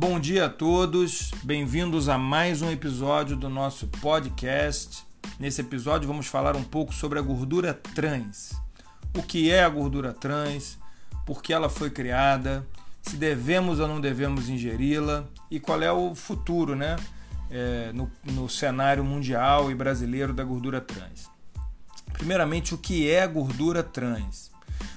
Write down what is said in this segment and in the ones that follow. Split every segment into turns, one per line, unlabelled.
Bom dia a todos, bem-vindos a mais um episódio do nosso podcast. Nesse episódio vamos falar um pouco sobre a gordura trans. O que é a gordura trans, por que ela foi criada, se devemos ou não devemos ingeri-la e qual é o futuro né, é, no, no cenário mundial e brasileiro da gordura trans. Primeiramente, o que é a gordura trans?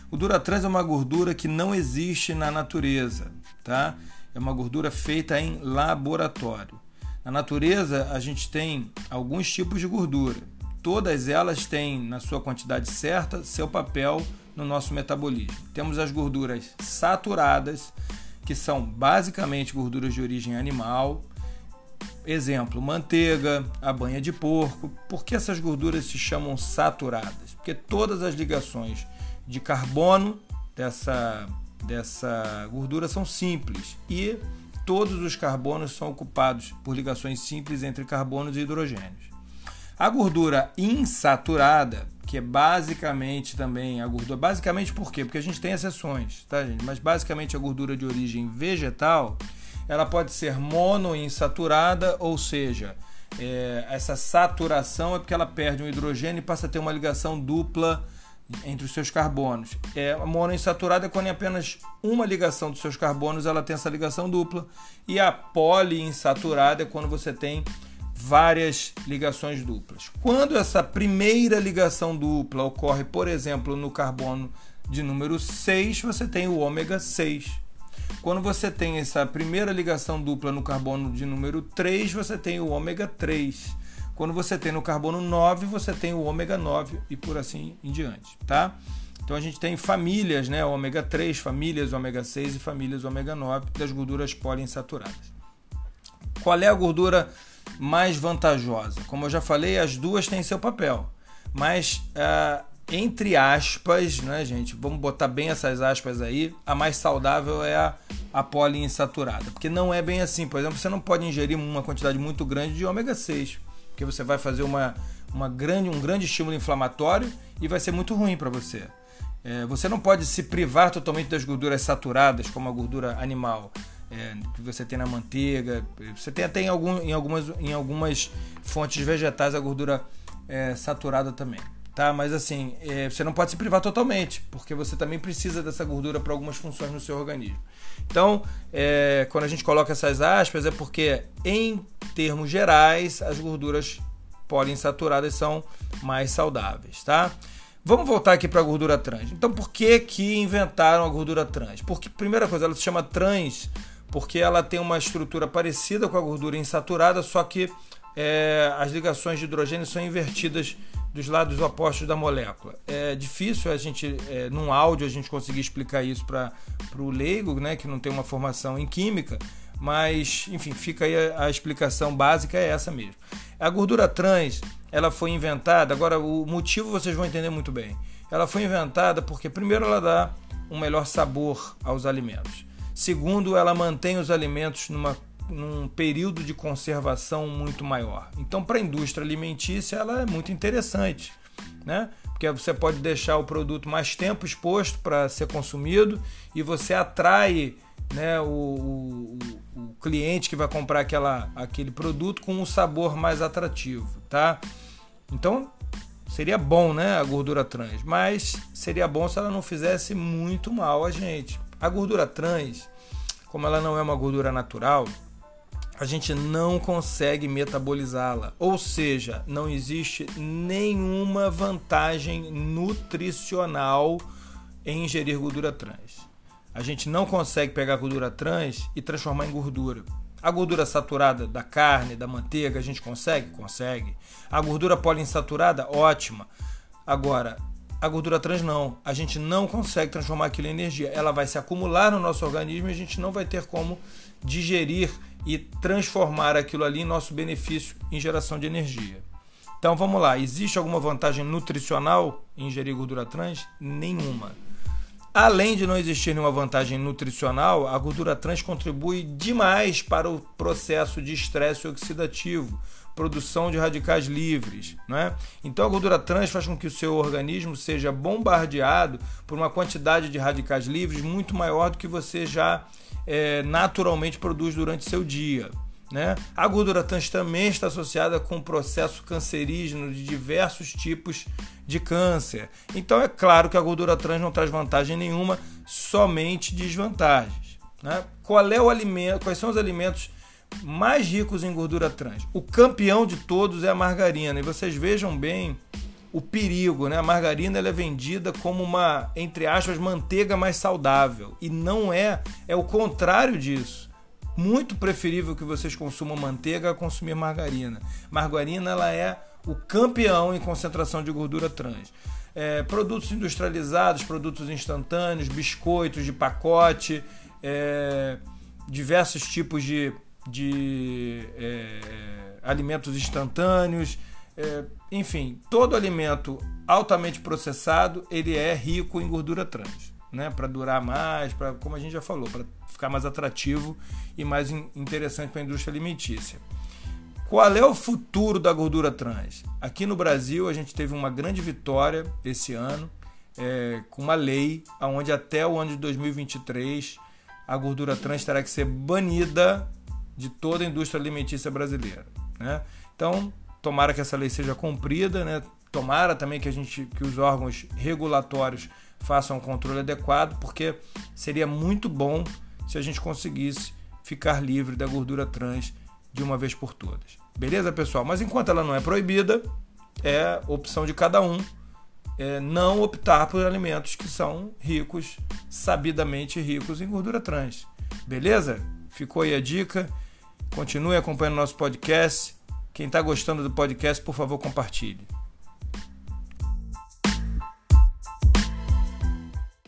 Gordura trans é uma gordura que não existe na natureza, tá? É uma gordura feita em laboratório. Na natureza, a gente tem alguns tipos de gordura. Todas elas têm, na sua quantidade certa, seu papel no nosso metabolismo. Temos as gorduras saturadas, que são basicamente gorduras de origem animal. Exemplo, manteiga, a banha de porco. Por que essas gorduras se chamam saturadas? Porque todas as ligações de carbono dessa dessa gordura são simples e todos os carbonos são ocupados por ligações simples entre carbonos e hidrogênios. A gordura insaturada, que é basicamente também a gordura, basicamente por quê? Porque a gente tem exceções, tá gente? Mas basicamente a gordura de origem vegetal, ela pode ser monoinsaturada, ou seja, é, essa saturação é porque ela perde um hidrogênio e passa a ter uma ligação dupla entre os seus carbonos. É, a monoinsaturada é quando em apenas uma ligação dos seus carbonos ela tem essa ligação dupla. E a poliinsaturada é quando você tem várias ligações duplas. Quando essa primeira ligação dupla ocorre, por exemplo, no carbono de número 6, você tem o ômega 6. Quando você tem essa primeira ligação dupla no carbono de número 3, você tem o ômega 3. Quando você tem no carbono 9, você tem o ômega 9 e por assim em diante, tá? Então a gente tem famílias, né, ômega 3, famílias ômega 6 e famílias ômega 9 das gorduras poliinsaturadas. Qual é a gordura mais vantajosa? Como eu já falei, as duas têm seu papel, mas uh, entre aspas, né, gente, vamos botar bem essas aspas aí, a mais saudável é a, a poliinsaturada, porque não é bem assim. Por exemplo, você não pode ingerir uma quantidade muito grande de ômega 6 porque você vai fazer uma, uma grande, um grande estímulo inflamatório e vai ser muito ruim para você. É, você não pode se privar totalmente das gorduras saturadas, como a gordura animal, é, que você tem na manteiga. Você tem até em, algum, em, algumas, em algumas fontes vegetais a gordura é, saturada também. Tá? Mas assim, é, você não pode se privar totalmente, porque você também precisa dessa gordura para algumas funções no seu organismo. Então, é, quando a gente coloca essas aspas, é porque, em termos gerais, as gorduras poliinsaturadas são mais saudáveis, tá? Vamos voltar aqui para a gordura trans. Então, por que que inventaram a gordura trans? Porque, primeira coisa, ela se chama trans porque ela tem uma estrutura parecida com a gordura insaturada, só que é, as ligações de hidrogênio são invertidas dos lados opostos da molécula. É difícil a gente, é, num áudio, a gente conseguir explicar isso para o leigo, né, que não tem uma formação em química, mas, enfim, fica aí a, a, explicação básica é essa mesmo. A gordura trans, ela foi inventada, agora o motivo vocês vão entender muito bem. Ela foi inventada porque, primeiro, ela dá um melhor sabor aos alimentos. Segundo, ela mantém os alimentos numa num período de conservação muito maior. Então, para a indústria alimentícia, ela é muito interessante, né? Porque você pode deixar o produto mais tempo exposto para ser consumido e você atrai né, o, o, o, cliente que vai comprar aquela, aquele produto com um sabor mais atrativo, tá? Então, seria bom, né, a gordura trans, mas seria bom se ela não fizesse muito mal a gente. A gordura trans, como ela não é uma gordura natural, a gente não consegue metabolizá-la. Ou seja, não existe nenhuma vantagem nutricional em ingerir gordura trans. A gente não consegue pegar gordura trans e transformar em gordura. A gordura saturada da carne, da manteiga, a gente consegue? Consegue. A gordura poliinsaturada, ótima. Agora, a gordura trans não. A gente não consegue transformar aquilo em energia. Ela vai se acumular no nosso organismo e a gente não vai ter como digerir e transformar aquilo ali em nosso benefício em geração de energia. Então vamos lá, existe alguma vantagem nutricional em ingerir gordura trans? Nenhuma. Além de não existir nenhuma vantagem nutricional, a gordura trans contribui demais para o processo de estresse oxidativo, produção de radicais livres. Né? Então a gordura trans faz com que o seu organismo seja bombardeado por uma quantidade de radicais livres muito maior do que você já é, naturalmente produz durante seu dia. Né? A gordura trans também está associada com o processo cancerígeno de diversos tipos de câncer. Então é claro que a gordura trans não traz vantagem nenhuma, somente desvantagens. Né? Qual é o alimento? Quais são os alimentos mais ricos em gordura trans? O campeão de todos é a margarina. E vocês vejam bem o perigo, né? A margarina ela é vendida como uma, entre aspas, manteiga mais saudável. E não é, é o contrário disso. Muito preferível que vocês consumam manteiga a consumir margarina. Margarina ela é o campeão em concentração de gordura trans. É, produtos industrializados, produtos instantâneos, biscoitos de pacote, é, diversos tipos de, de é, alimentos instantâneos, é, enfim, todo alimento altamente processado ele é rico em gordura trans, né? Para durar mais, para como a gente já falou, para ficar mais atrativo e mais interessante para a indústria alimentícia. Qual é o futuro da gordura trans? Aqui no Brasil a gente teve uma grande vitória esse ano é, com uma lei onde até o ano de 2023 a gordura trans terá que ser banida de toda a indústria alimentícia brasileira. Né? Então tomara que essa lei seja cumprida, né? Tomara também que a gente, que os órgãos regulatórios façam um controle adequado, porque seria muito bom se a gente conseguisse ficar livre da gordura trans de uma vez por todas. Beleza, pessoal? Mas enquanto ela não é proibida, é opção de cada um é não optar por alimentos que são ricos, sabidamente ricos em gordura trans. Beleza? Ficou aí a dica. Continue acompanhando nosso podcast. Quem está gostando do podcast, por favor, compartilhe.